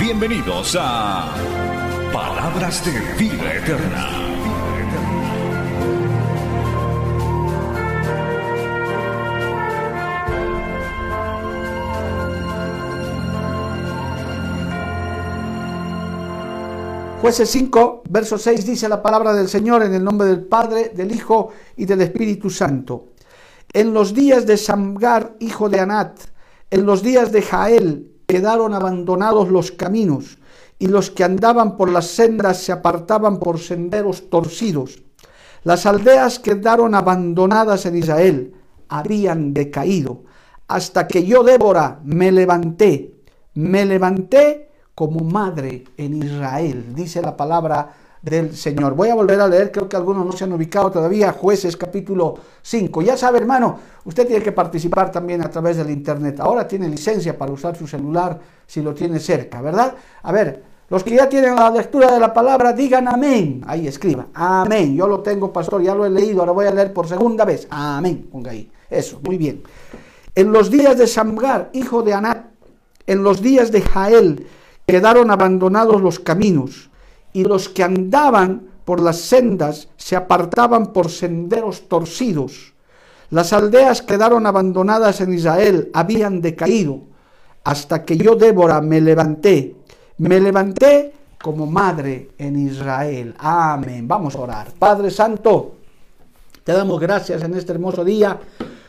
Bienvenidos a Palabras de Vida Eterna. Jueces 5, verso 6 dice la palabra del Señor en el nombre del Padre, del Hijo y del Espíritu Santo. En los días de Samgar, hijo de Anat, en los días de Jael, quedaron abandonados los caminos, y los que andaban por las sendas se apartaban por senderos torcidos. Las aldeas quedaron abandonadas en Israel, habían decaído, hasta que yo, Débora, me levanté, me levanté como madre en Israel, dice la palabra del Señor. Voy a volver a leer, creo que algunos no se han ubicado todavía, jueces capítulo 5. Ya sabe, hermano, usted tiene que participar también a través del Internet. Ahora tiene licencia para usar su celular si lo tiene cerca, ¿verdad? A ver, los que ya tienen la lectura de la palabra, digan amén. Ahí escriba, amén. Yo lo tengo, pastor, ya lo he leído, ahora voy a leer por segunda vez. Amén, ponga ahí. Eso, muy bien. En los días de Samgar, hijo de Anat, en los días de Jael, quedaron abandonados los caminos, y los que andaban por las sendas se apartaban por senderos torcidos. Las aldeas quedaron abandonadas en Israel, habían decaído, hasta que yo, Débora, me levanté. Me levanté como madre en Israel. Amén. Vamos a orar. Padre Santo, te damos gracias en este hermoso día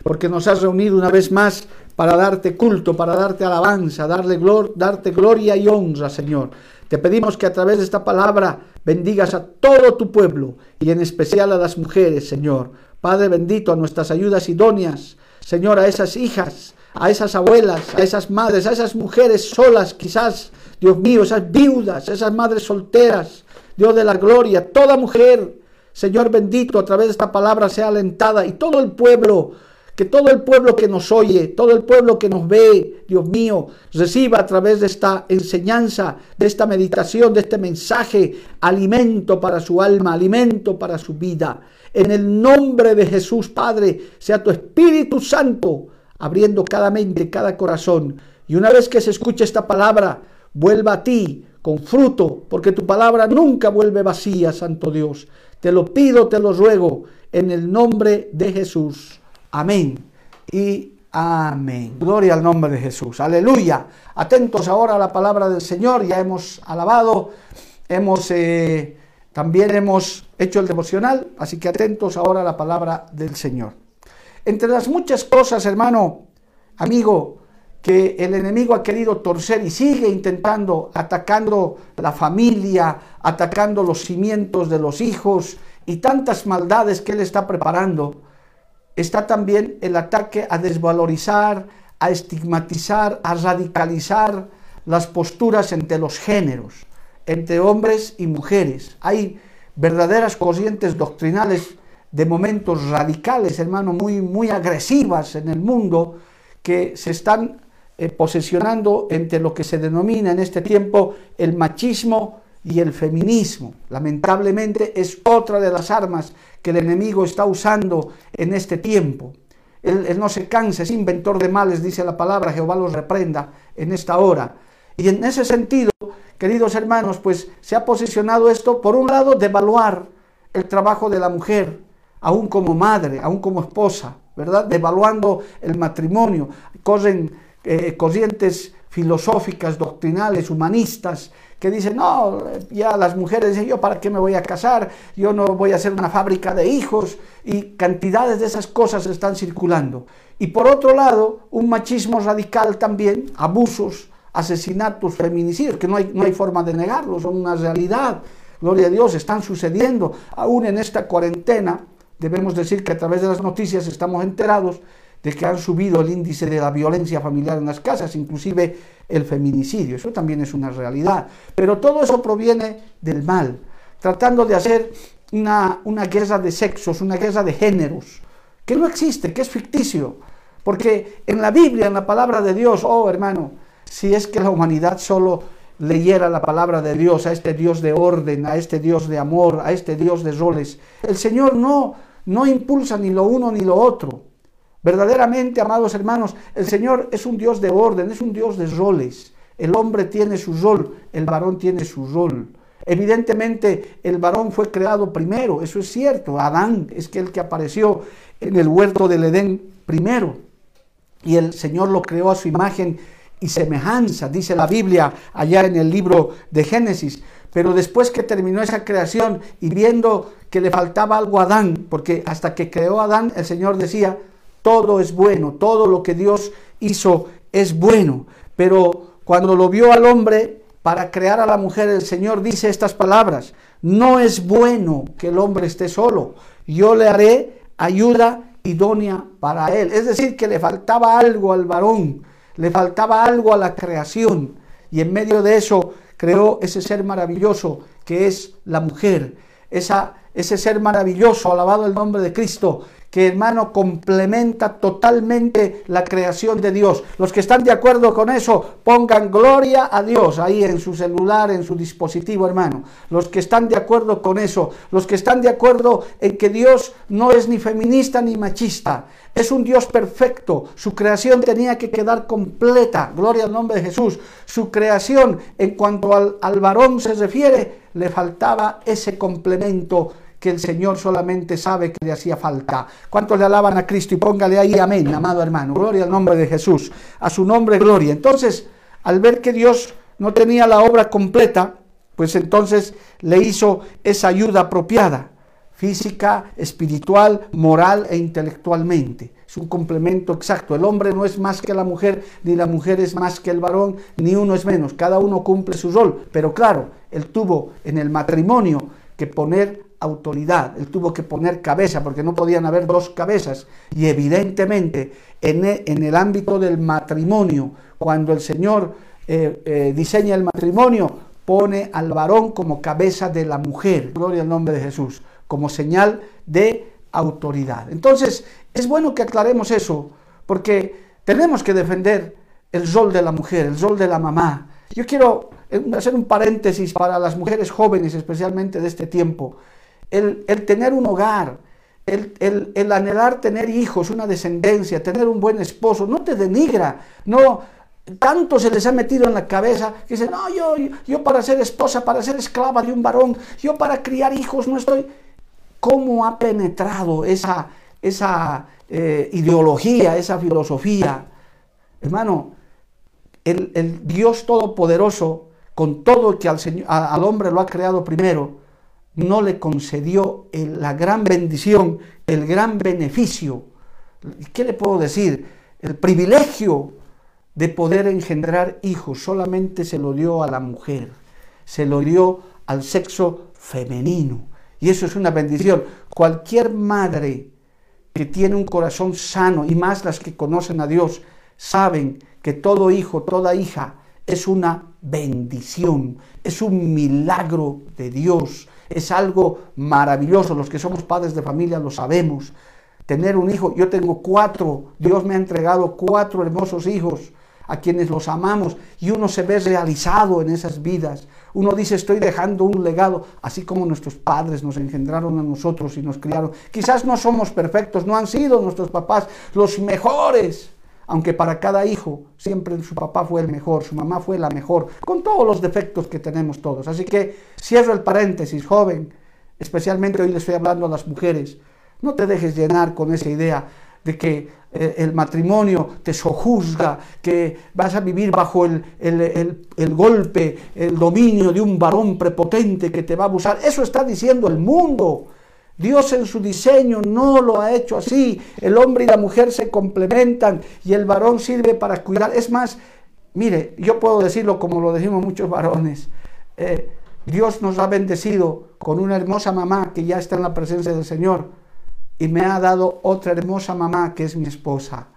porque nos has reunido una vez más para darte culto, para darte alabanza, darle glor darte gloria y honra, Señor. Te pedimos que a través de esta palabra bendigas a todo tu pueblo y en especial a las mujeres, Señor. Padre bendito, a nuestras ayudas idóneas, Señor, a esas hijas, a esas abuelas, a esas madres, a esas mujeres solas, quizás, Dios mío, esas viudas, esas madres solteras, Dios de la gloria, toda mujer, Señor bendito, a través de esta palabra sea alentada y todo el pueblo que todo el pueblo que nos oye, todo el pueblo que nos ve, Dios mío, reciba a través de esta enseñanza, de esta meditación, de este mensaje, alimento para su alma, alimento para su vida. En el nombre de Jesús, Padre, sea tu Espíritu Santo abriendo cada mente, cada corazón. Y una vez que se escuche esta palabra, vuelva a ti con fruto, porque tu palabra nunca vuelve vacía, Santo Dios. Te lo pido, te lo ruego, en el nombre de Jesús. Amén y amén. Gloria al nombre de Jesús. Aleluya. Atentos ahora a la palabra del Señor. Ya hemos alabado, hemos eh, también hemos hecho el devocional, así que atentos ahora a la palabra del Señor. Entre las muchas cosas, hermano, amigo, que el enemigo ha querido torcer y sigue intentando, atacando la familia, atacando los cimientos de los hijos y tantas maldades que él está preparando está también el ataque a desvalorizar, a estigmatizar, a radicalizar las posturas entre los géneros, entre hombres y mujeres. Hay verdaderas corrientes doctrinales de momentos radicales, hermano, muy, muy agresivas en el mundo que se están eh, posesionando entre lo que se denomina en este tiempo el machismo y el feminismo. Lamentablemente es otra de las armas que el enemigo está usando en este tiempo. Él, no se cansa, es inventor de males, dice la palabra, Jehová los reprenda en esta hora. Y en ese sentido, queridos hermanos, pues se ha posicionado esto, por un lado, de evaluar el trabajo de la mujer, aún como madre, aún como esposa, ¿verdad? Devaluando el matrimonio. Corren eh, corrientes filosóficas, doctrinales, humanistas, que dicen, no, ya las mujeres dicen, yo para qué me voy a casar, yo no voy a hacer una fábrica de hijos, y cantidades de esas cosas están circulando. Y por otro lado, un machismo radical también, abusos, asesinatos, feminicidios, que no hay, no hay forma de negarlo, son una realidad, gloria a Dios, están sucediendo, aún en esta cuarentena, debemos decir que a través de las noticias estamos enterados de que han subido el índice de la violencia familiar en las casas, inclusive el feminicidio. Eso también es una realidad. Pero todo eso proviene del mal, tratando de hacer una, una guerra de sexos, una guerra de géneros, que no existe, que es ficticio. Porque en la Biblia, en la palabra de Dios, oh hermano, si es que la humanidad solo leyera la palabra de Dios, a este Dios de orden, a este Dios de amor, a este Dios de roles, el Señor no, no impulsa ni lo uno ni lo otro. Verdaderamente, amados hermanos, el Señor es un Dios de orden, es un Dios de roles. El hombre tiene su rol, el varón tiene su rol. Evidentemente el varón fue creado primero, eso es cierto. Adán es que el que apareció en el huerto del Edén primero. Y el Señor lo creó a su imagen y semejanza, dice la Biblia allá en el libro de Génesis. Pero después que terminó esa creación y viendo que le faltaba algo a Adán, porque hasta que creó a Adán el Señor decía, todo es bueno, todo lo que Dios hizo es bueno. Pero cuando lo vio al hombre para crear a la mujer, el Señor dice estas palabras, no es bueno que el hombre esté solo, yo le haré ayuda idónea para él. Es decir, que le faltaba algo al varón, le faltaba algo a la creación. Y en medio de eso creó ese ser maravilloso que es la mujer, esa, ese ser maravilloso, alabado el nombre de Cristo, que hermano complementa totalmente la creación de Dios. Los que están de acuerdo con eso, pongan gloria a Dios ahí en su celular, en su dispositivo, hermano. Los que están de acuerdo con eso, los que están de acuerdo en que Dios no es ni feminista ni machista, es un Dios perfecto. Su creación tenía que quedar completa. Gloria al nombre de Jesús. Su creación, en cuanto al, al varón se refiere, le faltaba ese complemento que el Señor solamente sabe que le hacía falta. ¿Cuántos le alaban a Cristo? Y póngale ahí amén, amado hermano. Gloria al nombre de Jesús. A su nombre, gloria. Entonces, al ver que Dios no tenía la obra completa, pues entonces le hizo esa ayuda apropiada, física, espiritual, moral e intelectualmente. Es un complemento exacto. El hombre no es más que la mujer, ni la mujer es más que el varón, ni uno es menos. Cada uno cumple su rol. Pero claro, él tuvo en el matrimonio que poner autoridad, él tuvo que poner cabeza porque no podían haber dos cabezas. Y evidentemente en e, el, ámbito del matrimonio, cuando el Señor eh, eh, diseña el matrimonio, pone al varón como cabeza de la mujer, gloria al nombre de Jesús, como señal de autoridad. Entonces, es bueno que aclaremos eso, porque tenemos que defender el rol de la mujer, el rol de la mamá. Yo quiero eh, hacer un paréntesis para las mujeres jóvenes, especialmente de este tiempo el, tener un hogar, el, anhelar tener hijos, una descendencia, tener un buen esposo, no te denigra, no, tanto se les ha metido en la cabeza que dicen, no, yo, yo para ser esposa, para ser esclava de un varón, yo para criar hijos no estoy. ¿Cómo ha penetrado esa, esa eh, ideología, esa filosofía? Hermano, el, Dios Todopoderoso, con todo que al, al hombre lo ha creado primero, no le concedió la gran bendición, el gran beneficio, ¿qué le puedo decir? El privilegio de poder engendrar hijos solamente se lo dio a la mujer, se lo dio al sexo femenino. Y eso es una bendición. Cualquier madre que tiene un corazón sano, y más las que conocen a Dios, saben que todo hijo, toda hija es una bendición, es un milagro de Dios es algo maravilloso. Los que somos padres de familia lo sabemos. Tener un hijo, yo tengo cuatro, Dios me ha entregado cuatro hermosos hijos a quienes los amamos y uno se ve realizado en esas vidas. Uno dice, estoy dejando un legado, así como nuestros padres nos engendraron a nosotros y nos criaron. Quizás no somos perfectos, no han sido nuestros papás los mejores, aunque para cada hijo siempre su papá fue el mejor, su mamá fue la mejor, con todos los defectos que tenemos todos. Así que cierro el paréntesis, joven, especialmente hoy le estoy hablando a las mujeres, no te dejes llenar con esa idea de que eh, el matrimonio te sojuzga, que vas a vivir bajo el, el, golpe, el dominio de un varón prepotente que te va a abusar. Eso está diciendo el mundo. Dios en su diseño no lo ha hecho así. El hombre y la mujer se complementan y el varón sirve para cuidar. Es más, mire, yo puedo decirlo como lo decimos muchos varones. Eh, Dios nos ha bendecido con una hermosa mamá que ya está en la presencia del Señor y me ha dado otra hermosa mamá que es mi esposa.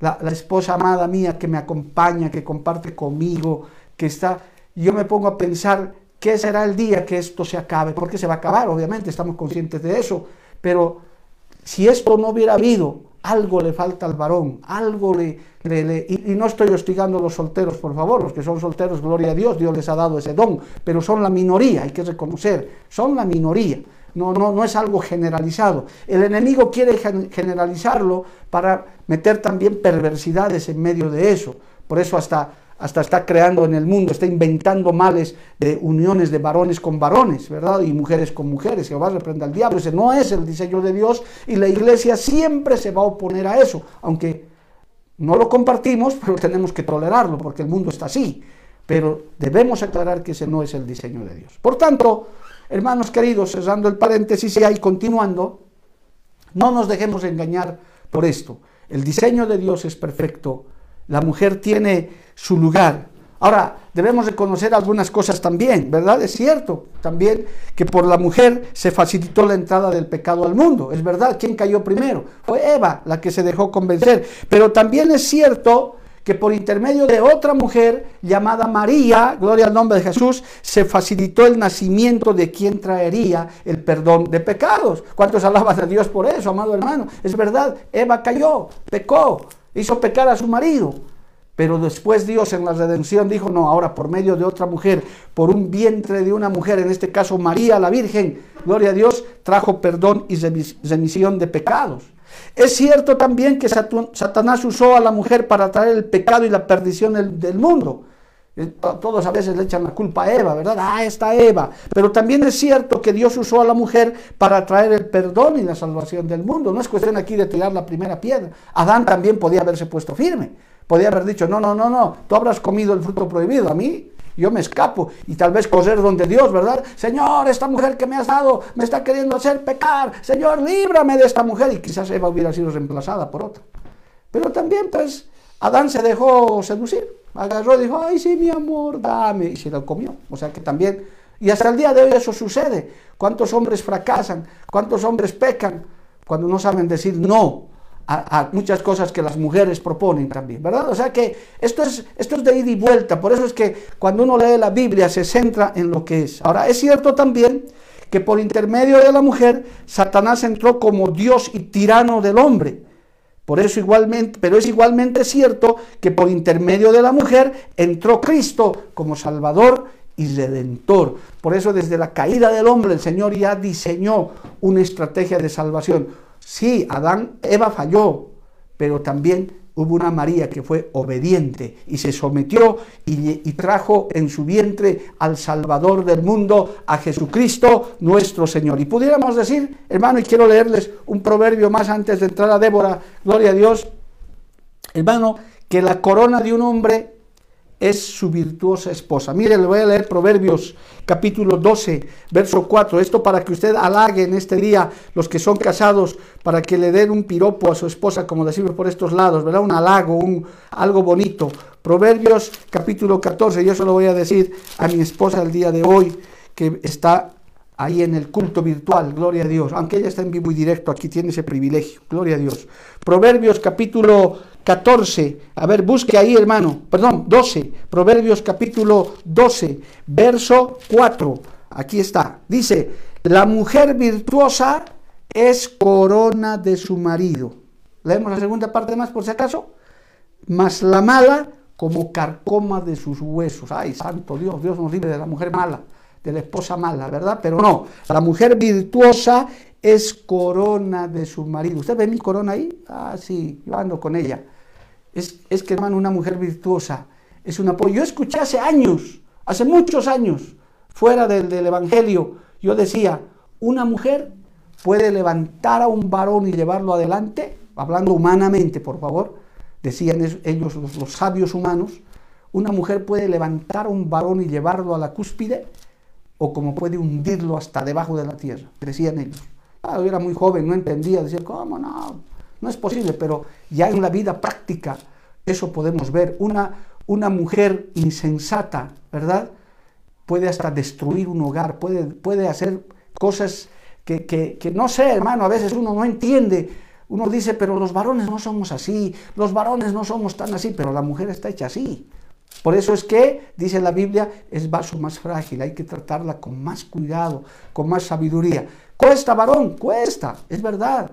la, la esposa amada mía que me acompaña, que comparte conmigo, que está... Yo me pongo a pensar qué será el día que esto se acabe, porque se va a acabar, obviamente, estamos conscientes de eso, pero si esto no hubiera habido, algo le falta al varón, algo le... y, no estoy hostigando a los solteros, por favor, los que son solteros, gloria a Dios, Dios les ha dado ese don, pero son la minoría, hay que reconocer, son la minoría. No, no, no es algo generalizado. El enemigo quiere generalizarlo para meter también perversidades en medio de eso. Por eso hasta, hasta está creando en el mundo, está inventando males de uniones de varones con varones, ¿verdad? Y mujeres con mujeres. Jehová reprenda al diablo. Ese no es el diseño de Dios y la iglesia siempre se va a oponer a eso, aunque no lo compartimos, pero tenemos que tolerarlo porque el mundo está así. Pero debemos aclarar que ese no es el diseño de Dios. Por tanto, Hermanos queridos, cerrando el paréntesis y continuando, no nos dejemos engañar por esto. El diseño de Dios es perfecto. La mujer tiene su lugar. Ahora, debemos reconocer algunas cosas también, ¿verdad? Es cierto también que por la mujer se facilitó la entrada del pecado al mundo. Es verdad, ¿quién cayó primero? Fue Eva la que se dejó convencer. Pero también es cierto que por intermedio de otra mujer llamada María, gloria al nombre de Jesús, se facilitó el nacimiento de quien traería el perdón de pecados. ¿Cuántos alaban a Dios por eso, amado hermano? Es verdad, Eva cayó, pecó, hizo pecar a su marido. Pero después Dios en la redención dijo, no, ahora por medio de otra mujer, por un vientre de una mujer, en este caso María la Virgen, gloria a Dios, trajo perdón y remisión de pecados. Es cierto también que Satanás usó a la mujer para traer el pecado y la perdición del, mundo. Eh, todos a veces le echan la culpa a Eva, ¿verdad? Ah, está Eva. Pero también es cierto que Dios usó a la mujer para traer el perdón y la salvación del mundo. No es cuestión aquí de tirar la primera piedra. Adán también podía haberse puesto firme. Podía haber dicho, no, no, no, no, tú habrás comido el fruto prohibido. A mí yo me escapo y tal vez correr donde Dios, ¿verdad? Señor, esta mujer que me has dado me está queriendo hacer pecar. Señor, líbrame de esta mujer. Y quizás Eva hubiera sido reemplazada por otra. Pero también, pues, Adán se dejó seducir. Agarró y dijo, ay, sí, mi amor, dame. Y se lo comió. O sea que también, y hasta el día de hoy eso sucede. ¿Cuántos hombres fracasan? ¿Cuántos hombres pecan? Cuando no saben decir no a, muchas cosas que las mujeres proponen también, ¿verdad? O sea que esto es, esto es de ida y vuelta, por eso es que cuando uno lee la Biblia se centra en lo que es. Ahora, es cierto también que por intermedio de la mujer, Satanás entró como Dios y tirano del hombre. Por eso igualmente, pero es igualmente cierto que por intermedio de la mujer entró Cristo como Salvador y Redentor. Por eso desde la caída del hombre el Señor ya diseñó una estrategia de salvación Sí, Adán, Eva falló, pero también hubo una María que fue obediente y se sometió y, trajo en su vientre al Salvador del mundo, a Jesucristo nuestro Señor. Y pudiéramos decir, hermano, y quiero leerles un proverbio más antes de entrar a Débora, gloria a Dios, hermano, que la corona de un hombre es su virtuosa esposa. Mire, le voy a leer Proverbios capítulo 12, verso 4. Esto para que usted halague en este día los que son casados, para que le den un piropo a su esposa, como decimos por estos lados, ¿verdad? Un halago, un, algo bonito. Proverbios capítulo 14, yo se lo voy a decir a mi esposa el día de hoy, que está ahí en el culto virtual, gloria a Dios, aunque ella está en vivo y directo, aquí tiene ese privilegio, gloria a Dios. Proverbios capítulo 14, a ver, busque ahí hermano, perdón, 12, Proverbios capítulo 12, verso 4, aquí está, dice, la mujer virtuosa es corona de su marido. Leemos la segunda parte más por si acaso, mas la mala como carcoma de sus huesos. Ay, santo Dios, Dios nos libre de la mujer mala, de la esposa mala, ¿verdad? Pero no, la mujer virtuosa es corona de su marido. ¿Usted ve mi corona ahí? Ah, sí, yo ando con ella. Es, es que, hermano, una mujer virtuosa es un apoyo. Yo escuché hace años, hace muchos años, fuera del, del Evangelio, yo decía, una mujer puede levantar a un varón y llevarlo adelante, hablando humanamente, por favor, decían ellos los, los, sabios humanos, una mujer puede levantar a un varón y llevarlo a la cúspide, o como puede hundirlo hasta debajo de la tierra, decían ellos. Ah, yo era muy joven, no entendía, decía, ¿cómo no? No es posible, pero ya en la vida práctica eso podemos ver. Una, una mujer insensata, ¿verdad? Puede hasta destruir un hogar, puede, puede hacer cosas que, que, que, no sé, hermano, a veces uno no entiende. Uno dice, pero los varones no somos así, los varones no somos tan así, pero la mujer está hecha así. Por eso es que, dice la Biblia, es vaso más frágil, hay que tratarla con más cuidado, con más sabiduría. Cuesta, varón, cuesta, es verdad.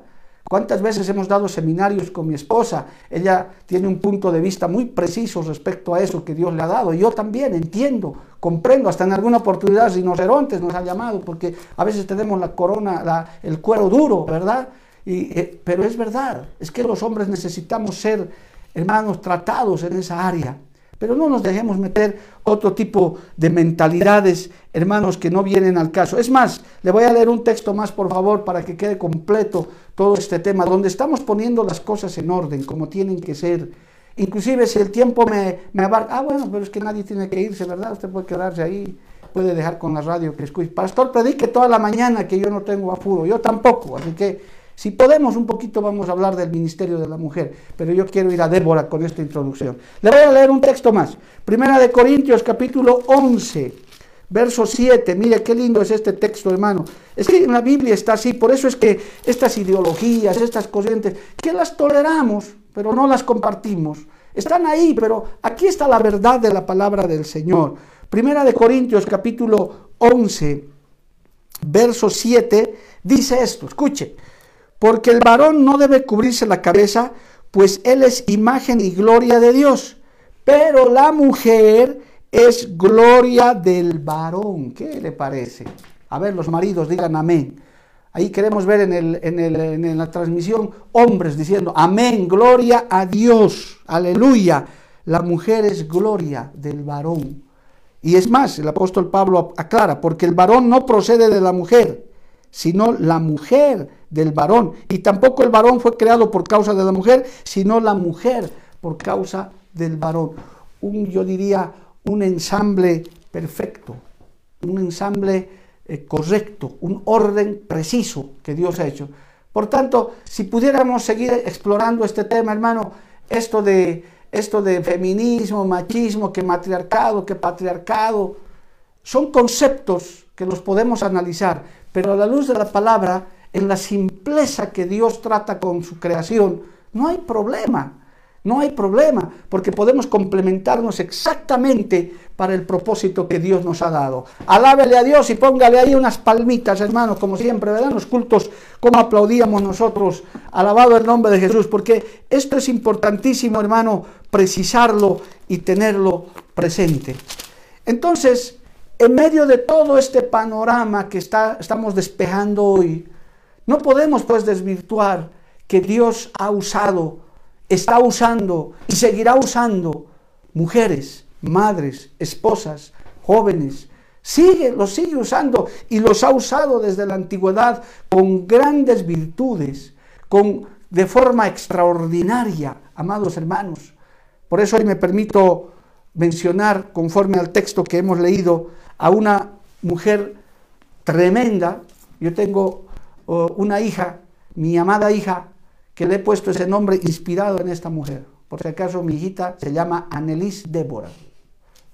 ¿Cuántas veces hemos dado seminarios con mi esposa? Ella tiene un punto de vista muy preciso respecto a eso que Dios le ha dado. Yo también entiendo, comprendo, hasta en alguna oportunidad rinocerontes nos ha llamado, porque a veces tenemos la corona, el cuero duro, ¿verdad? Y, eh, pero es verdad, es que los hombres necesitamos ser, hermanos, tratados en esa área. Pero no nos dejemos meter otro tipo de mentalidades, hermanos, que no vienen al caso. Es más, le voy a leer un texto más, por favor, para que quede completo todo este tema, donde estamos poniendo las cosas en orden, como tienen que ser. Inclusive si el tiempo me, me abarca, ah, bueno, pero es que nadie tiene que irse, ¿verdad? Usted puede quedarse ahí, puede dejar con la radio que escuche. Pastor, predique toda la mañana que yo no tengo apuro, yo tampoco, así que si podemos, un poquito vamos a hablar del ministerio de la mujer, pero yo quiero ir a Débora con esta introducción. Le voy a leer un texto más. Primera de Corintios, capítulo 11, verso 7. Mire qué lindo es este texto, hermano. Es que en la Biblia está así, por eso es que estas ideologías, estas corrientes, que las toleramos, pero no las compartimos. Están ahí, pero aquí está la verdad de la palabra del Señor. Primera de Corintios, capítulo 11, verso 7, dice esto, escuche. Porque el varón no debe cubrirse la cabeza, pues él es imagen y gloria de Dios. Pero la mujer es gloria del varón. ¿Qué le parece? A ver, los maridos digan amén. Ahí queremos ver en, la transmisión hombres diciendo, amén, gloria a Dios, aleluya. La mujer es gloria del varón. Y es más, el apóstol Pablo aclara, porque el varón no procede de la mujer, sino la mujer del varón. Y tampoco el varón fue creado por causa de la mujer, sino la mujer por causa del varón. Un, yo diría, un ensamble perfecto, un ensamble eh, correcto, un orden preciso que Dios ha hecho. Por tanto, si pudiéramos seguir explorando este tema, hermano, esto de, esto de feminismo, machismo, que matriarcado, que patriarcado, son conceptos que los podemos analizar, pero a la luz de la palabra, en la simpleza que Dios trata con su creación, no hay problema. No hay problema, porque podemos complementarnos exactamente para el propósito que Dios nos ha dado. Alábele a Dios y póngale ahí unas palmitas, hermanos, como siempre, ¿verdad? los cultos, como aplaudíamos nosotros, alabado el nombre de Jesús, porque esto es importantísimo, hermano, precisarlo y tenerlo presente. Entonces, en medio de todo este panorama que estamos despejando hoy, no podemos pues desvirtuar que Dios ha usado, está usando y seguirá usando mujeres, madres, esposas, jóvenes. Sigue, los sigue usando y los ha usado desde la antigüedad con grandes virtudes, con, de forma extraordinaria, amados hermanos. Por eso hoy me permito mencionar, conforme al texto que hemos leído, a una mujer tremenda. Yo tengo una hija, mi amada hija, que le he puesto ese nombre inspirado en esta mujer. Por si acaso mi hijita se llama Annelies Débora.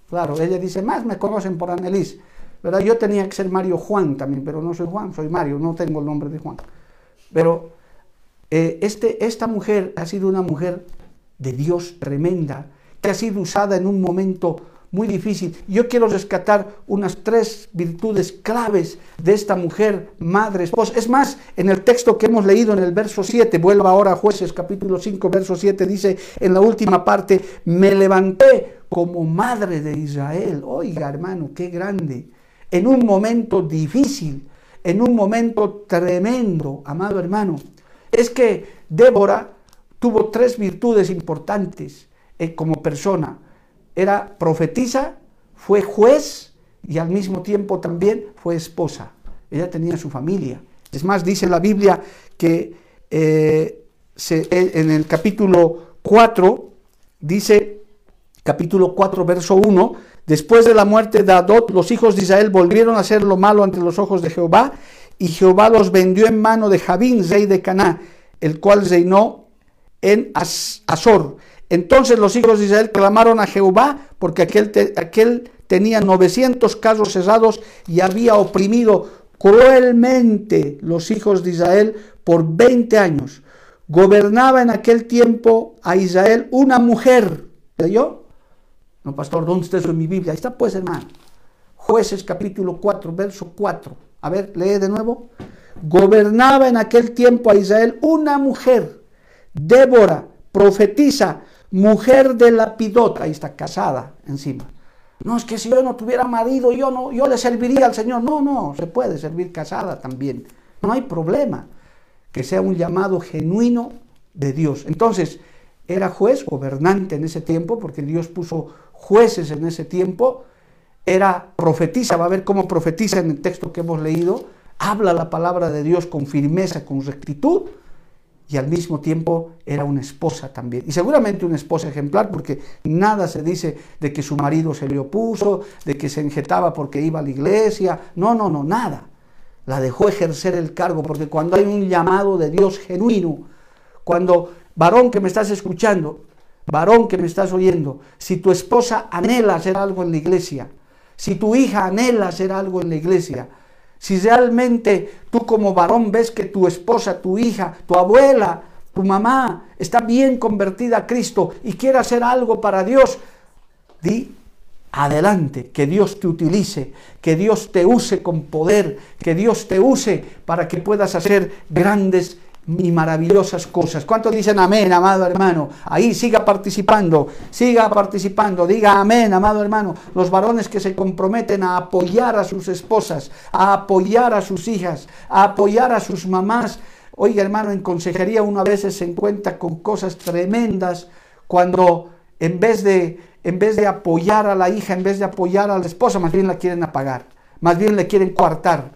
Claro, ella dice, más me conocen por Annelies. ¿verdad? Yo tenía que ser Mario Juan también, pero no soy Juan, soy Mario, no tengo el nombre de Juan. Pero eh, este, esta mujer ha sido una mujer de Dios tremenda, que ha sido usada en un momento muy difícil. Yo quiero rescatar unas tres virtudes claves de esta mujer, madre, esposa. Es más, en el texto que hemos leído en el verso 7, vuelvo ahora a jueces capítulo 5, verso 7, dice en la última parte, me levanté como madre de Israel. Oiga, hermano, qué grande. En un momento difícil, en un momento tremendo, amado hermano. Es que Débora tuvo tres virtudes importantes eh, como persona era profetisa, fue juez y al mismo tiempo también fue esposa. Ella tenía su familia. Es más, dice la Biblia que eh, en el capítulo 4, dice, capítulo 4, verso 1, después de la muerte de Adot, los hijos de Israel volvieron a hacer lo malo ante los ojos de Jehová, y Jehová los vendió en mano de Jabín, rey de Caná, el cual reinó en Azor. Entonces los hijos de Israel clamaron a Jehová porque aquel, aquel tenía 900 casos cesados y había oprimido cruelmente los hijos de Israel por 20 años. gobernaba en aquel tiempo a Israel una mujer. ¿Leyó? No, pastor, ¿dónde está eso en mi Biblia? Ahí está pues, hermano. Jueces capítulo 4, verso 4. A ver, lee de nuevo. Gobernaba en aquel tiempo a Israel una mujer, Débora, profetisa, mujer de Lapidota. Ahí está, casada encima. No, es que si yo no tuviera marido, yo no, yo le serviría al Señor. No, no, se puede servir casada también. No hay problema. Que sea un llamado genuino de Dios. Entonces, era juez, gobernante en ese tiempo, porque Dios puso jueces en ese tiempo era profetiza, va a ver cómo profetiza en el texto que hemos leído, habla la palabra de Dios con firmeza, con rectitud, y al mismo tiempo era una esposa también. Y seguramente una esposa ejemplar, porque nada se dice de que su marido se le opuso, de que se enjetaba porque iba a la iglesia, no, no, no, nada. La dejó ejercer el cargo, porque cuando hay un llamado de Dios genuino, cuando, varón que me estás escuchando, varón que me estás oyendo, si tu esposa anhela hacer algo en la iglesia, si tu hija anhela hacer algo en la iglesia, si realmente tú como varón ves que tu esposa, tu hija, tu abuela, tu mamá está bien convertida a Cristo y quiere hacer algo para Dios, di adelante, que Dios te utilice, que Dios te use con poder, que Dios te use para que puedas hacer grandes y maravillosas cosas. ¿Cuántos dicen amén, amado hermano? Ahí siga participando, siga participando, diga amén, amado hermano. Los varones que se comprometen a apoyar a sus esposas, a apoyar a sus hijas, a apoyar a sus mamás. Oiga, hermano, en consejería uno a veces se encuentra con cosas tremendas cuando en vez de en vez de apoyar a la hija, en vez de apoyar a la esposa, más bien la quieren apagar, más bien le quieren coartar.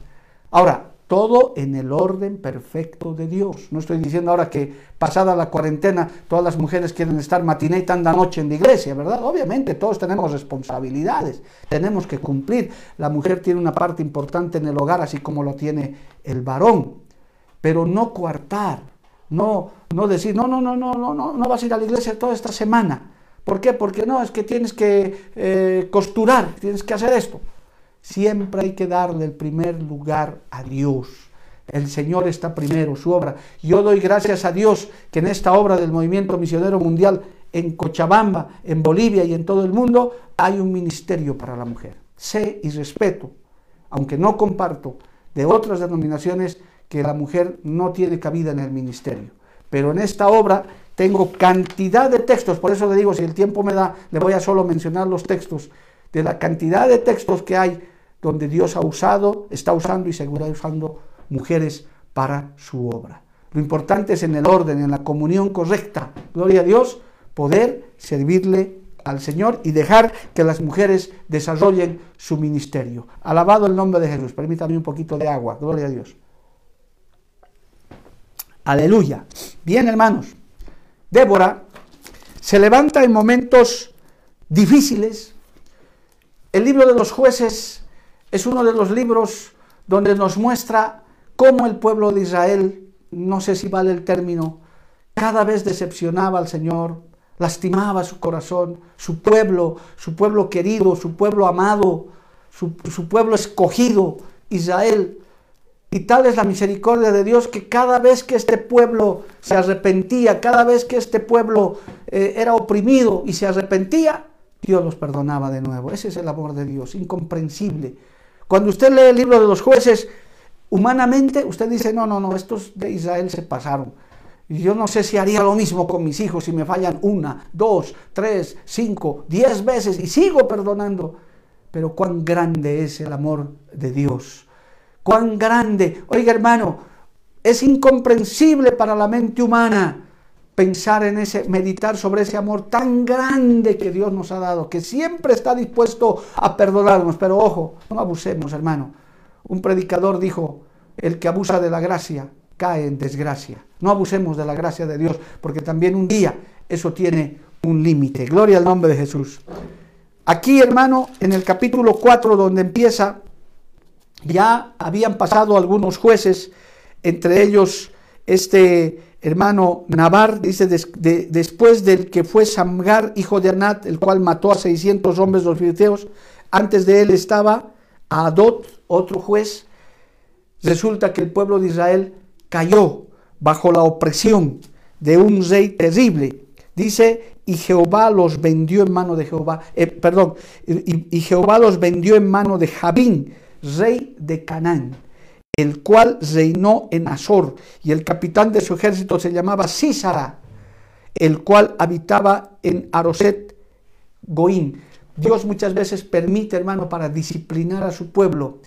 Ahora, todo en el orden perfecto de Dios. No estoy diciendo ahora que pasada la cuarentena todas las mujeres quieren estar matiné y tanta noche en la iglesia, ¿verdad? Obviamente todos tenemos responsabilidades, tenemos que cumplir. La mujer tiene una parte importante en el hogar, así como lo tiene el varón. Pero no coartar, no, no decir, no, no, no, no, no, no, no vas a ir a la iglesia toda esta semana. ¿Por qué? Porque no, es que tienes que eh, costurar, tienes que hacer esto. Siempre hay que darle el primer lugar a Dios. El Señor está primero, su obra. Yo doy gracias a Dios que en esta obra del movimiento misionero mundial en Cochabamba, en Bolivia y en todo el mundo hay un ministerio para la mujer. Sé y respeto, aunque no comparto de otras denominaciones, que la mujer no tiene cabida en el ministerio. Pero en esta obra tengo cantidad de textos, por eso le digo, si el tiempo me da, le voy a solo mencionar los textos de la cantidad de textos que hay donde Dios ha usado, está usando y seguirá usando mujeres para su obra. Lo importante es en el orden, en la comunión correcta. Gloria a Dios, poder servirle al Señor y dejar que las mujeres desarrollen su ministerio. Alabado el nombre de Jesús. Permítame un poquito de agua. Gloria a Dios. Aleluya. Bien, hermanos. Débora se levanta en momentos difíciles, el libro de los jueces es uno de los libros donde nos muestra cómo el pueblo de Israel, no sé si vale el término, cada vez decepcionaba al Señor, lastimaba su corazón, su pueblo, su pueblo querido, su pueblo amado, su, pueblo escogido, Israel. Y tal es la misericordia de Dios que cada vez que este pueblo se arrepentía, cada vez que este pueblo eh, era oprimido y se arrepentía, Dios los perdonaba de nuevo. Ese es el amor de Dios, incomprensible. Cuando usted lee el libro de los jueces, humanamente usted dice, no, no, no, estos de Israel se pasaron. Y yo no sé si haría lo mismo con mis hijos si me fallan una, dos, tres, cinco, diez veces y sigo perdonando. Pero cuán grande es el amor de Dios. Cuán grande. Oiga hermano, es incomprensible para la mente humana pensar en ese, meditar sobre ese amor tan grande que Dios nos ha dado, que siempre está dispuesto a perdonarnos. Pero ojo, no abusemos, hermano. Un predicador dijo, el que abusa de la gracia cae en desgracia. No abusemos de la gracia de Dios, porque también un día eso tiene un límite. Gloria al nombre de Jesús. Aquí, hermano, en el capítulo 4, donde empieza, ya habían pasado algunos jueces, entre ellos este hermano Navar, dice, después del que fue Samgar, hijo de Anat, el cual mató a 600 hombres los filisteos, antes de él estaba Adot, otro juez. Resulta que el pueblo de Israel cayó bajo la opresión de un rey terrible. Dice, y Jehová los vendió en mano de Jehová, eh, perdón, y, y, Jehová los vendió en mano de Jabín, rey de Canaán, el cual reinó en Azor, y el capitán de su ejército se llamaba Císara, el cual habitaba en Aroset Goín. Dios muchas veces permite, hermano, para disciplinar a su pueblo,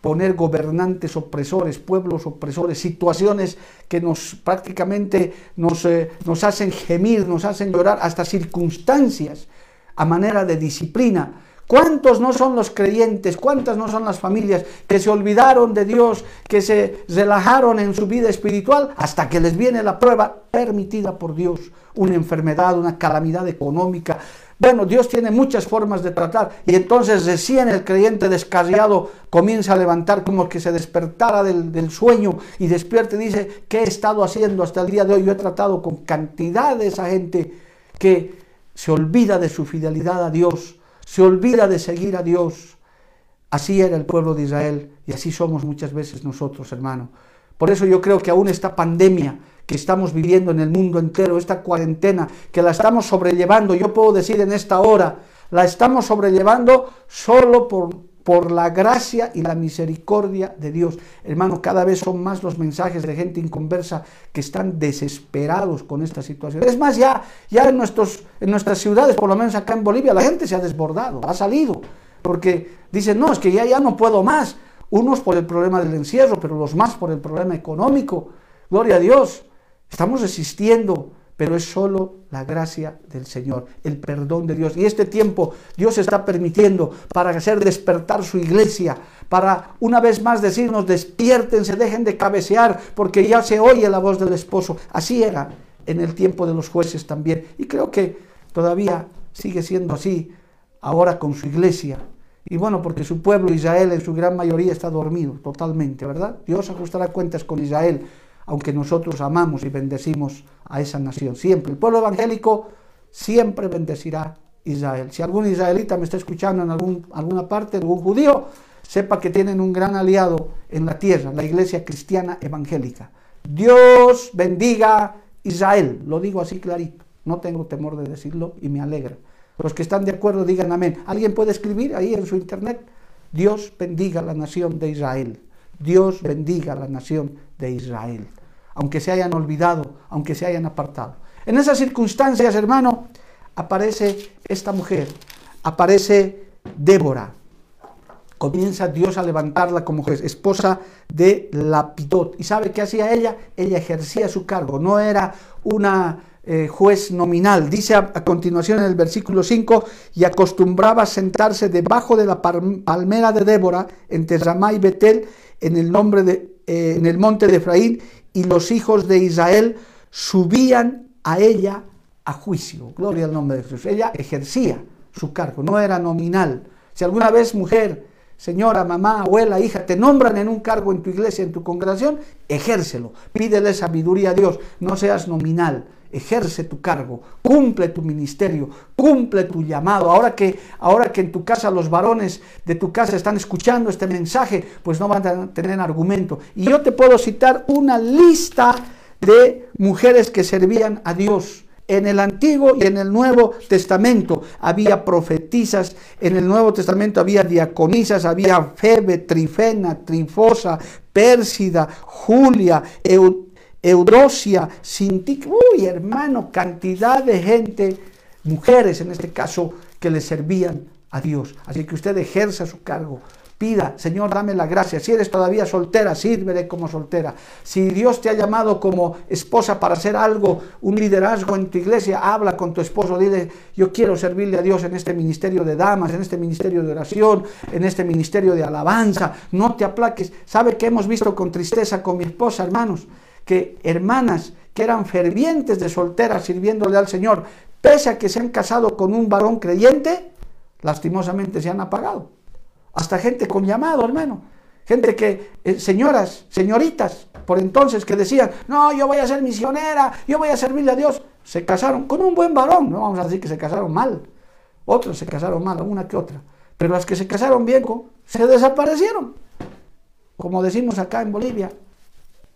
poner gobernantes opresores, pueblos opresores, situaciones que nos prácticamente nos, eh, nos hacen gemir, nos hacen llorar, hasta circunstancias a manera de disciplina. ¿Cuántos no son los creyentes? ¿Cuántas no son las familias que se olvidaron de Dios, que se relajaron en su vida espiritual hasta que les viene la prueba permitida por Dios? Una enfermedad, una calamidad económica, bueno, Dios tiene muchas formas de tratar y entonces recién el creyente descarriado comienza a levantar como que se despertara del, sueño y despierte y dice, ¿qué he estado haciendo hasta el día de hoy? Yo he tratado con cantidad de esa gente que se olvida de su fidelidad a Dios, se olvida de seguir a Dios. Así era el pueblo de Israel y así somos muchas veces nosotros, hermano. Por eso yo creo que aún esta pandemia que estamos viviendo en el mundo entero, esta cuarentena, que la estamos sobrellevando, yo puedo decir en esta hora, la estamos sobrellevando solo por, por la gracia y la misericordia de Dios. Hermano, cada vez son más los mensajes de gente inconversa que están desesperados con esta situación. Es más, ya, ya en, nuestros, en nuestras ciudades, por lo menos acá en Bolivia, la gente se ha desbordado, ha salido, porque dicen, no, es que ya, ya no puedo más. Unos por el problema del encierro, pero los más por el problema económico. Gloria a Dios. Estamos resistiendo, pero es solo la gracia del Señor, el perdón de Dios. Y este tiempo Dios está permitiendo para hacer despertar su iglesia, para una vez más decirnos, despiértense, dejen de cabecear, porque ya se oye la voz del esposo. Así era en el tiempo de los jueces también. Y creo que todavía sigue siendo así ahora con su iglesia. Y bueno, porque su pueblo Israel en su gran mayoría está dormido totalmente, ¿verdad? Dios ajustará cuentas con Israel aunque nosotros amamos y bendecimos a esa nación. Siempre. El pueblo evangélico siempre bendecirá Israel. Si algún israelita me está escuchando en alguna parte, algún judío, sepa que tienen un gran aliado en la tierra, la iglesia cristiana evangélica. Dios bendiga Israel. Lo digo así clarito. No tengo temor de decirlo y me alegra. Los que están de acuerdo digan amén. ¿Alguien puede escribir ahí en su internet? Dios bendiga la nación de Israel. Dios bendiga la nación de Israel aunque se hayan olvidado, aunque se hayan apartado. En esas circunstancias, hermano, aparece esta mujer, aparece Débora. Comienza Dios a levantarla como esposa de Lapidot. ¿Y sabe qué hacía ella? Ella ejercía su cargo, no era una eh, juez nominal. Dice a, continuación en el versículo 5, y acostumbraba sentarse debajo de la palmera de Débora, entre Ramá y Betel, en el, nombre de, eh, en el monte de Efraín, y los hijos de Israel subían a ella a juicio. Gloria al nombre de Jesús. Ella ejercía su cargo, no era nominal. Si alguna vez mujer, señora, mamá, abuela, hija, te nombran en un cargo en tu iglesia, en tu congregación, ejércelo. Pídele sabiduría a Dios, no seas nominal. Ejerce tu cargo, cumple tu ministerio, cumple tu llamado. Ahora que, ahora que en tu casa los varones de tu casa están escuchando este mensaje, pues no van a tener argumento. Y yo te puedo citar una lista de mujeres que servían a Dios. En el Antiguo y en el Nuevo Testamento había profetisas, en el Nuevo Testamento había diaconisas, había Febe, Trifena, Trifosa, Pérsida, Julia, Eurosia, Sintic, uy hermano, cantidad de gente, mujeres en este caso, que le servían a Dios. Así que usted ejerza su cargo. Pida, Señor, dame la gracia. Si eres todavía soltera, sírvele como soltera. Si Dios te ha llamado como esposa para hacer algo, un liderazgo en tu iglesia, habla con tu esposo. Dile, yo quiero servirle a Dios en este ministerio de damas, en este ministerio de oración, en este ministerio de alabanza. No te aplaques. ¿Sabe que hemos visto con tristeza con mi esposa, hermanos? Que hermanas que eran fervientes de solteras sirviéndole al Señor, pese a que se han casado con un varón creyente, lastimosamente se han apagado. Hasta gente con llamado, hermano. Gente que, eh, señoras, señoritas, por entonces que decían, no, yo voy a ser misionera, yo voy a servirle a Dios, se casaron con un buen varón, no vamos a decir que se casaron mal, otros se casaron mal, una que otra, pero las que se casaron bien, se desaparecieron, como decimos acá en Bolivia,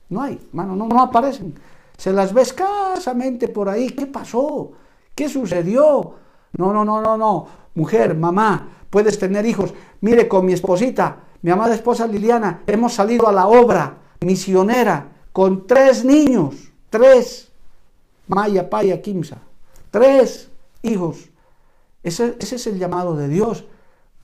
no hay, mano, no, no aparecen. Se las ve escasamente por ahí. ¿Qué pasó? ¿Qué sucedió? No, no, no, no, no. Mujer, mamá, puedes tener hijos. Mire, con mi esposita, mi amada esposa Liliana, hemos salido a la obra misionera con tres niños, tres, Maya, Paya, Kimsa, tres hijos. Ese, es el llamado de Dios.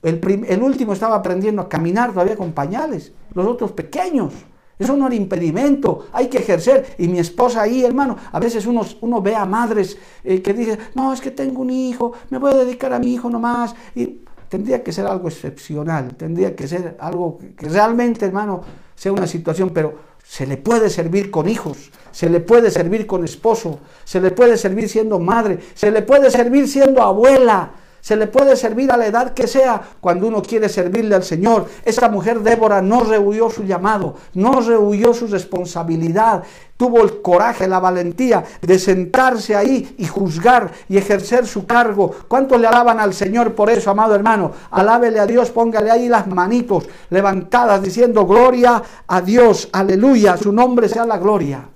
El último estaba aprendiendo a caminar todavía con pañales, los otros pequeños. Eso no era impedimento, hay que ejercer. Y mi esposa ahí, hermano, a veces uno, ve a madres eh, que dicen, no, es que tengo un hijo, me voy a dedicar a mi hijo nomás. Y tendría que ser algo excepcional, tendría que ser algo que realmente, hermano, sea una situación, pero se le puede servir con hijos, se le puede servir con esposo, se le puede servir siendo madre, se le puede servir siendo abuela, se le puede servir a la edad que sea cuando uno quiere servirle al Señor. Esta mujer Débora no rehuyó su llamado, no rehuyó su responsabilidad, tuvo el coraje, la valentía de sentarse ahí y juzgar y ejercer su cargo. ¿Cuánto le alaban al Señor por eso, amado hermano? Alábele a Dios, póngale ahí las manitos levantadas diciendo gloria a Dios, aleluya, su nombre sea la gloria.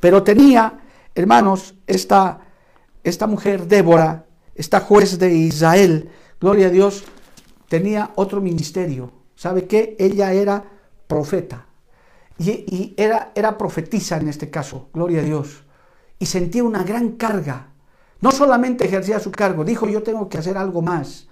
Pero tenía, hermanos, esta, esta mujer Débora, esta juez de Israel, gloria a Dios, tenía otro ministerio. ¿Sabe qué? Ella era profeta. Y, era, era profetisa en este caso, gloria a Dios. Y sentía una gran carga. No solamente ejercía su cargo, dijo yo tengo que hacer algo más.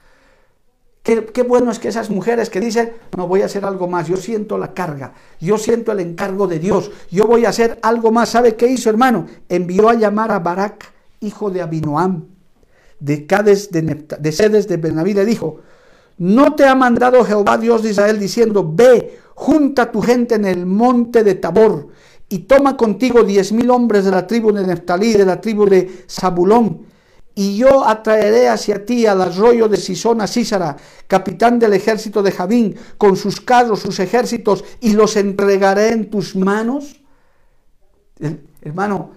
Qué, qué, bueno es que esas mujeres que dicen, no voy a hacer algo más, yo siento la carga, yo siento el encargo de Dios, yo voy a hacer algo más. ¿Sabe qué hizo, hermano? Envió a llamar a Barak, hijo de Abinoam, de Cades de, de Sedes de le dijo, ¿no te ha mandado Jehová Dios de Israel diciendo, ve, junta tu gente en el monte de Tabor y toma contigo diez mil hombres de la tribu de Neftalí, de la tribu de Zabulón, y yo atraeré hacia ti al arroyo de Sisona Císara, capitán del ejército de Javín, con sus carros, sus ejércitos, y los entregaré en tus manos? Hermano,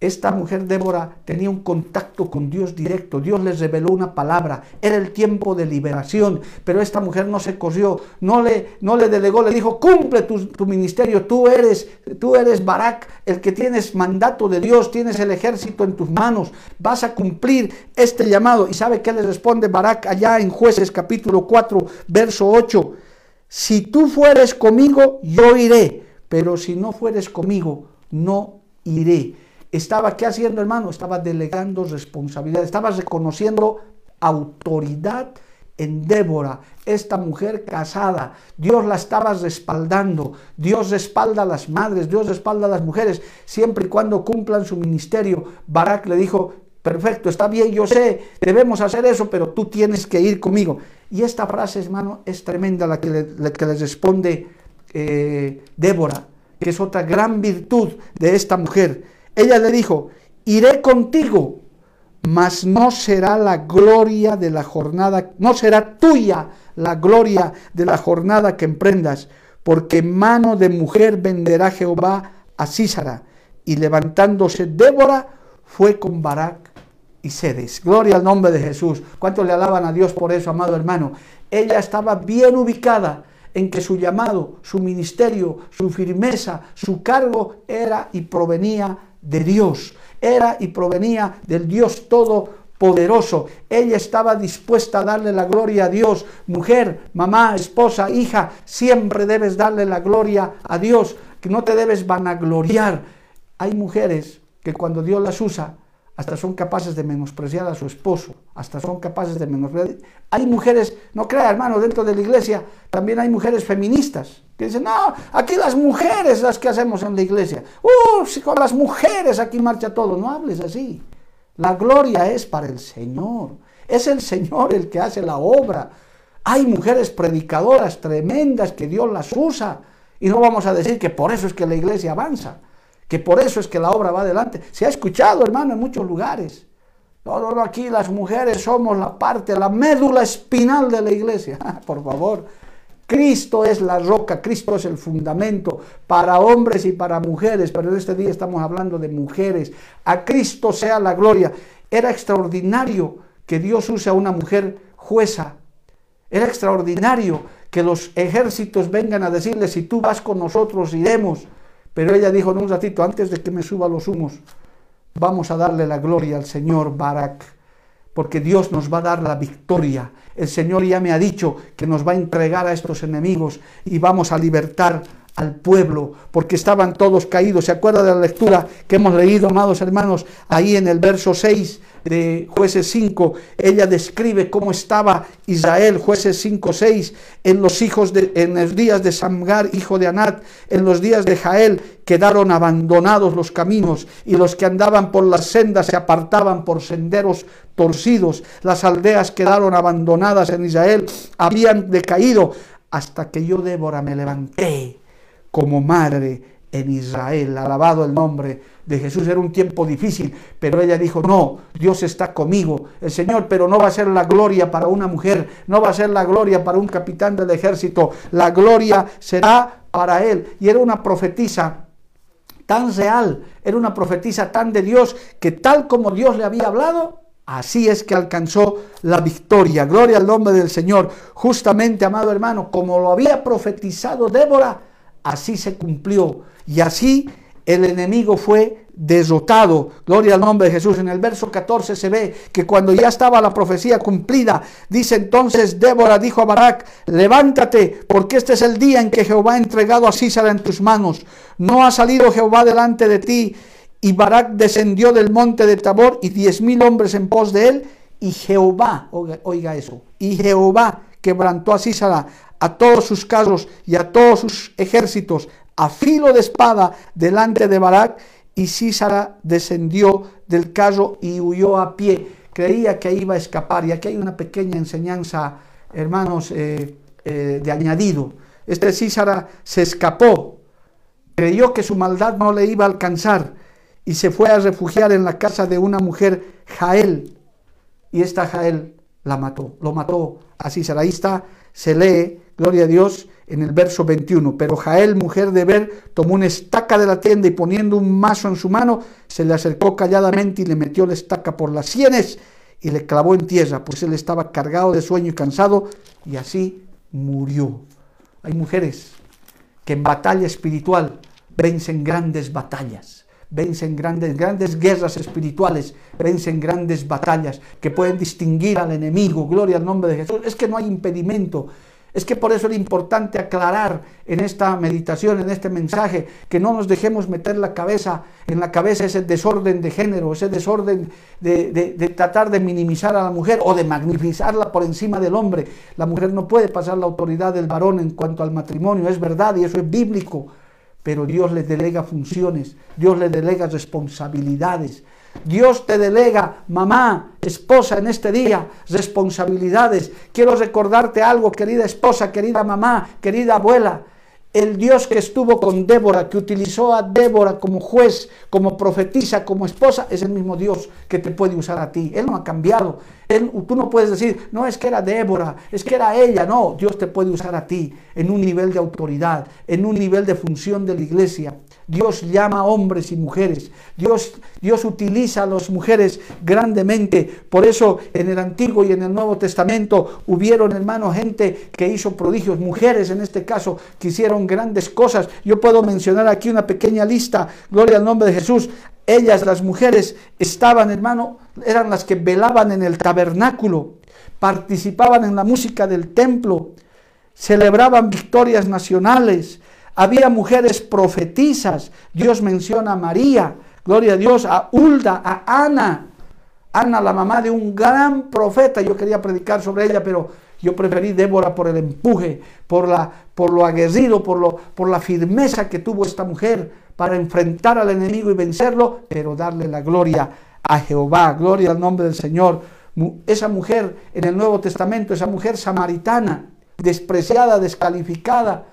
esta mujer Débora tenía un contacto con Dios directo, Dios les reveló una palabra, era el tiempo de liberación, pero esta mujer no se corrió, no le, no le delegó, le dijo, cumple tu, ministerio, tú eres, tú eres Barak, el que tienes mandato de Dios, tienes el ejército en tus manos, vas a cumplir este llamado. ¿Y sabe qué le responde Barak allá en jueces capítulo 4, verso 8? Si tú fueres conmigo, yo iré, pero si no fueres conmigo, no iré estaba, ¿qué haciendo hermano? Estaba delegando responsabilidad, estaba reconociendo autoridad en Débora, esta mujer casada. Dios la estaba respaldando. Dios respalda a las madres, Dios respalda a las mujeres, siempre y cuando cumplan su ministerio. Barak le dijo, perfecto, está bien, yo sé, debemos hacer eso, pero tú tienes que ir conmigo. Y esta frase, hermano, es tremenda la que le, responde eh, Débora, que es otra gran virtud de esta mujer ella le dijo, iré contigo, mas no será la gloria de la jornada, no será tuya la gloria de la jornada que emprendas, porque mano de mujer venderá Jehová a Císara. Y levantándose Débora, fue con Barak y Sedes. Gloria al nombre de Jesús. ¿Cuánto le alaban a Dios por eso, amado hermano? Ella estaba bien ubicada en que su llamado, su ministerio, su firmeza, su cargo era y provenía de Dios, era y provenía del Dios Todopoderoso. Ella estaba dispuesta a darle la gloria a Dios. Mujer, mamá, esposa, hija, siempre debes darle la gloria a Dios, que no te debes vanagloriar. Hay mujeres que cuando Dios las usa, hasta son capaces de menospreciar a su esposo, hasta son capaces de menospreciar. Hay mujeres, no crea hermano, dentro de la iglesia también hay mujeres feministas que dicen, no, aquí las mujeres las que hacemos en la iglesia. Uh, si con las mujeres aquí marcha todo. No hables así. La gloria es para el Señor. Es el Señor el que hace la obra. Hay mujeres predicadoras tremendas que Dios las usa. Y no vamos a decir que por eso es que la iglesia avanza que por eso es que la obra va adelante. Se ha escuchado, hermano, en muchos lugares. No, aquí las mujeres somos la parte, la médula espinal de la iglesia. por favor, Cristo es la roca, Cristo es el fundamento para hombres y para mujeres, pero en este día estamos hablando de mujeres. A Cristo sea la gloria. Era extraordinario que Dios use a una mujer jueza. Era extraordinario que los ejércitos vengan a decirle, si tú vas con nosotros, iremos. Pero ella dijo en un ratito, antes de que me suba los humos, vamos a darle la gloria al Señor Barak, porque Dios nos va a dar la victoria. El Señor ya me ha dicho que nos va a entregar a estos enemigos y vamos a libertar al pueblo, porque estaban todos caídos. ¿Se acuerda de la lectura que hemos leído, amados hermanos? Ahí en el verso 6 de jueces 5, ella describe cómo estaba Israel, jueces 5, 6, en los hijos de, en los días de Samgar, hijo de Anat, en los días de Jael, quedaron abandonados los caminos, y los que andaban por las sendas se apartaban por senderos torcidos, las aldeas quedaron abandonadas en Israel, habían decaído, hasta que yo, Débora, me levanté como madre en Israel. Alabado el nombre de Jesús. Era un tiempo difícil, pero ella dijo, no, Dios está conmigo. El Señor, pero no va a ser la gloria para una mujer, no va a ser la gloria para un capitán del ejército. La gloria será para él. Y era una profetisa tan real, era una profetisa tan de Dios, que tal como Dios le había hablado, Así es que alcanzó la victoria. Gloria al nombre del Señor. Justamente, amado hermano, como lo había profetizado Débora, así se cumplió. Y así el enemigo fue derrotado. Gloria al nombre de Jesús. En el verso 14 se ve que cuando ya estaba la profecía cumplida, dice entonces Débora dijo a Barak, levántate, porque este es el día en que Jehová ha entregado a Císara en tus manos. No ha salido Jehová delante de ti. Y Barak descendió del monte de Tabor y diez mil hombres en pos de él. Y Jehová, oiga, eso, y Jehová quebrantó a Císara a todos sus carros y a todos sus ejércitos a filo de espada delante de Barak y Císara descendió del carro y huyó a pie. Creía que iba a escapar y aquí hay una pequeña enseñanza, hermanos, eh, eh, de añadido. Este Císara se escapó, creyó que su maldad no le iba a alcanzar y se fue a refugiar en la casa de una mujer, Jael, y esta Jael la mató, lo mató a Císara. Ahí está, se lee Gloria a Dios en el verso 21. Pero Jael, mujer de Ber, tomó una estaca de la tienda y poniendo un mazo en su mano, se le acercó calladamente y le metió la estaca por las sienes y le clavó en tierra, pues él estaba cargado de sueño y cansado y así murió. Hay mujeres que en batalla espiritual vencen grandes batallas, vencen grandes, grandes guerras espirituales, vencen grandes batallas que pueden distinguir al enemigo. Gloria al nombre de Jesús. Es que no hay impedimento es que por eso es importante aclarar en esta meditación, en este mensaje, que no nos dejemos meter la cabeza en la cabeza ese desorden de género, ese desorden de, tratar de minimizar a la mujer o de magnificarla por encima del hombre. La mujer no puede pasar la autoridad del varón en cuanto al matrimonio, es verdad y eso es bíblico, pero Dios le delega funciones, Dios le delega responsabilidades. Dios te delega, mamá, esposa, en este día, responsabilidades. Quiero recordarte algo, querida esposa, querida mamá, querida abuela. El Dios que estuvo con Débora, que utilizó a Débora como juez, como profetisa, como esposa, es el mismo Dios que te puede usar a ti. Él no ha cambiado. Tú no puedes decir, no es que era Débora, es que era ella. No, Dios te puede usar a ti en un nivel de autoridad, en un nivel de función de la iglesia. Dios llama a hombres y mujeres. Dios, Dios utiliza a las mujeres grandemente. Por eso en el Antiguo y en el Nuevo Testamento hubieron, hermanos, gente que hizo prodigios. Mujeres en este caso que hicieron grandes cosas. Yo puedo mencionar aquí una pequeña lista. Gloria al nombre de Jesús. Ellas, las mujeres, estaban, hermano, eran las que velaban en el tabernáculo, participaban en la música del templo, celebraban victorias nacionales, había mujeres profetizas. Dios menciona a María, gloria a Dios, a Hulda, a Ana. Ana, la mamá de un gran profeta. Yo quería predicar sobre ella, pero yo preferí Débora por el empuje, por, la, por lo aguerrido, por, lo, por la firmeza que tuvo esta mujer para enfrentar al enemigo y vencerlo, pero darle la gloria a Jehová, gloria al nombre del Señor. Esa mujer en el Nuevo Testamento, esa mujer samaritana, despreciada, descalificada,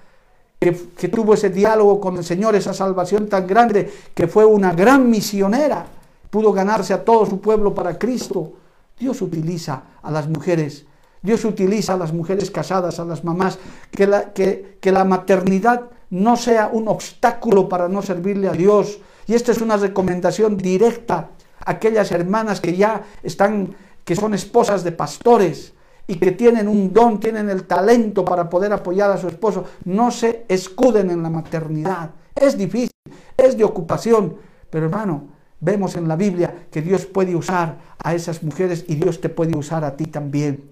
que, tuvo ese diálogo con el Señor, esa salvación tan grande, que fue una gran misionera, pudo ganarse a todo su pueblo para Cristo. Dios utiliza a las mujeres, Dios utiliza a las mujeres casadas, a las mamás, que la, que, la maternidad no sea un obstáculo para no servirle a Dios. Y esta es una recomendación directa a aquellas hermanas que ya están, que son esposas de pastores, y que tienen un don, tienen el talento para poder apoyar a su esposo, no se escuden en la maternidad. Es difícil. es de ocupación. Pero hermano, vemos en la Biblia que Dios puede usar a esas mujeres y Dios te puede usar a ti también.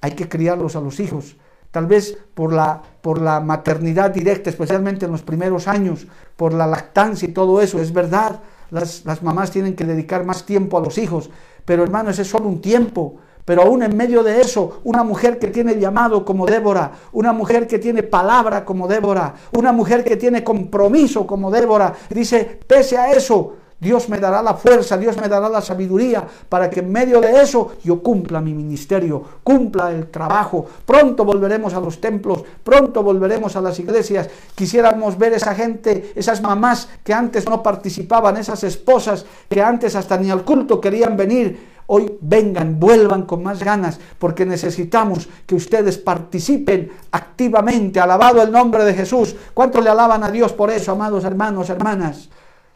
Hay que criarlos a los hijos. Tal vez por la, por la maternidad directa, especialmente en los primeros años, por la lactancia y todo eso, es verdad. Las, las mamás tienen que dedicar más tiempo a los hijos. Pero hermano, ese es solo un tiempo. Pero aún en medio de eso, una mujer que tiene llamado como Débora, una mujer que tiene palabra como Débora, una mujer que tiene compromiso como Débora, dice, pese a eso, Dios me dará la fuerza, Dios me dará la sabiduría para que en medio de eso yo cumpla mi ministerio, cumpla el trabajo. Pronto volveremos a los templos, pronto volveremos a las iglesias. Quisiéramos ver esa gente, esas mamás que antes no participaban, esas esposas que antes hasta ni al culto querían venir Hoy vengan, vuelvan con más ganas, porque necesitamos que ustedes participen activamente. Alabado el nombre de Jesús. ¿Cuánto le alaban a Dios por eso, amados hermanos, hermanas?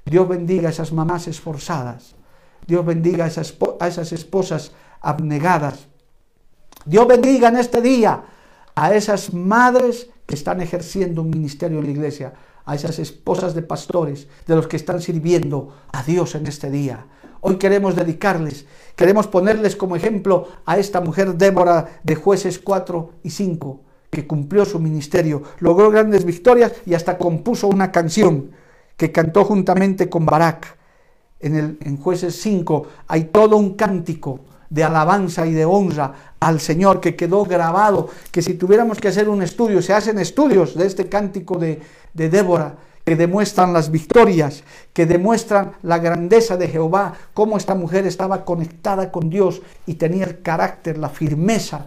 Dios bendiga a esas mamás esforzadas. Dios bendiga a esas, a esas esposas abnegadas. Dios bendiga en este día a esas madres que están ejerciendo un ministerio en la iglesia, a esas esposas de pastores, de los que están sirviendo a Dios en este día. Hoy queremos dedicarles, queremos ponerles como ejemplo a esta mujer Débora de jueces 4 y 5, que cumplió su ministerio, logró grandes victorias y hasta compuso una canción que cantó juntamente con Barak. En, el, en jueces 5 hay todo un cántico de alabanza y de honra al Señor que quedó grabado, que si tuviéramos que hacer un estudio, se hacen estudios de este cántico de, de Débora, que demuestran las victorias, que demuestran la grandeza de Jehová, cómo esta mujer estaba conectada con Dios y tenía el carácter, la firmeza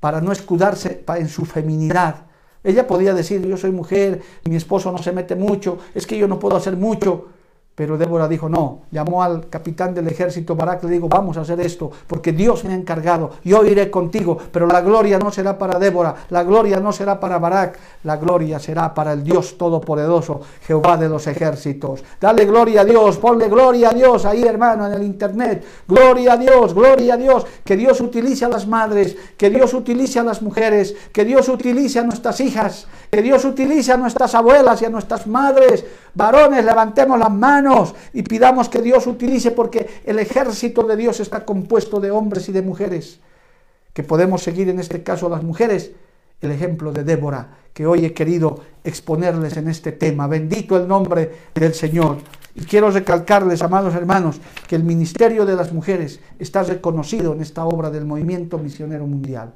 para no escudarse en su feminidad. Ella podía decir, yo soy mujer, mi esposo no se mete mucho, es que yo no puedo hacer mucho, pero Débora dijo, no, llamó al capitán del ejército Barak, le dijo, vamos a hacer esto, porque Dios me ha encargado, yo iré contigo, pero la gloria no será para Débora, la gloria no será para Barak, la gloria será para el Dios Todopoderoso, Jehová de los ejércitos. Dale gloria a Dios, ponle gloria a Dios ahí hermano en el internet, gloria a Dios, gloria a Dios, que Dios utilice a las madres, que Dios utilice a las mujeres, que Dios utilice a nuestras hijas, que Dios utilice a nuestras abuelas y a nuestras madres, varones, levantemos las manos, y pidamos que Dios utilice porque el ejército de Dios está compuesto de hombres y de mujeres, que podemos seguir en este caso las mujeres, el ejemplo de Débora, que hoy he querido exponerles en este tema. Bendito el nombre del Señor. Y quiero recalcarles, amados hermanos, que el ministerio de las mujeres está reconocido en esta obra del movimiento misionero mundial.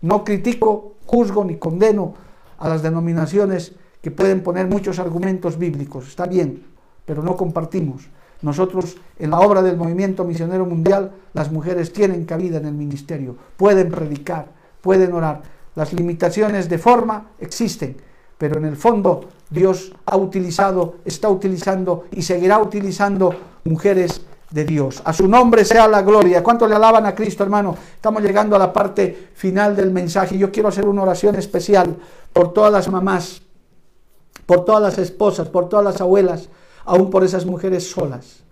No critico, juzgo ni condeno a las denominaciones que pueden poner muchos argumentos bíblicos. Está bien, pero no compartimos. Nosotros, en la obra del movimiento misionero mundial, las mujeres tienen cabida en el ministerio, pueden predicar, pueden orar. Las limitaciones de forma existen, pero en el fondo Dios ha utilizado, está utilizando y seguirá utilizando mujeres de Dios. A su nombre sea la gloria. ¿Cuánto le alaban a Cristo, hermano? Estamos llegando a la parte final del mensaje. Yo quiero hacer una oración especial por todas las mamás, por todas las esposas, por todas las abuelas, aún por esas mujeres solas,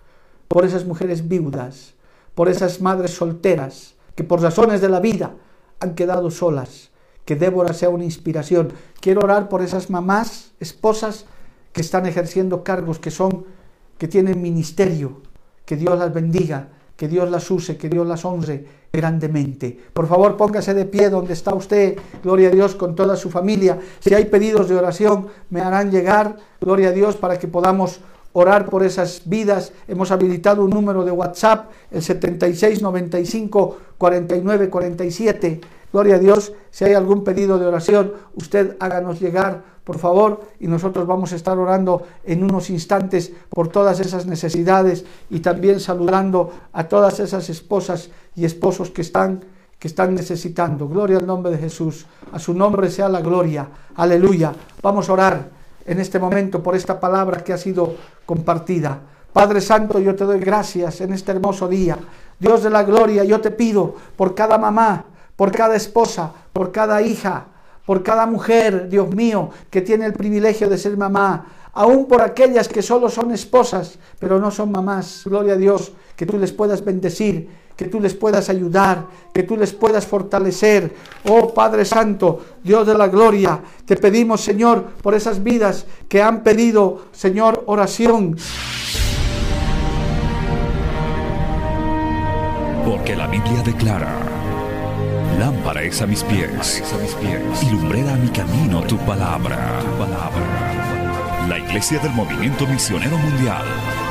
por esas mujeres viudas, por esas madres solteras que por razones de la vida han quedado solas. Que Débora sea una inspiración. Quiero orar por esas mamás, esposas que están ejerciendo cargos que son que tienen ministerio. Que Dios las bendiga, que Dios las use, que Dios las honre grandemente. Por favor, póngase de pie donde está usted, gloria a Dios, con toda su familia. Si hay pedidos de oración, me harán llegar, gloria a Dios, para que podamos orar por esas vidas. Hemos habilitado un número de WhatsApp, el 7695 49 47. Gloria a Dios. Si hay algún pedido de oración, usted háganos llegar, por favor, y nosotros vamos a estar orando en unos instantes por todas esas necesidades y también saludando a todas esas esposas y esposos que están que están necesitando. Gloria al nombre de Jesús. A su nombre sea la gloria. Aleluya. Vamos a orar en este momento por esta palabra que ha sido compartida. Padre Santo, yo te doy gracias en este hermoso día. Dios de la gloria, yo te pido por cada mamá, por cada esposa, por cada hija, por cada mujer, Dios mío, que tiene el privilegio de ser mamá, aún por aquellas que solo son esposas, pero no son mamás. Gloria a Dios, que tú les puedas bendecir, que tú les puedas ayudar, que tú les puedas fortalecer. Oh Padre Santo, Dios de la gloria, te pedimos, Señor, por esas vidas que han pedido, Señor, oración. Porque la Biblia declara, lámpara es a mis pies, a mis pies y lumbrera a mi camino tu palabra. Tu palabra. La Iglesia del Movimiento Misionero Mundial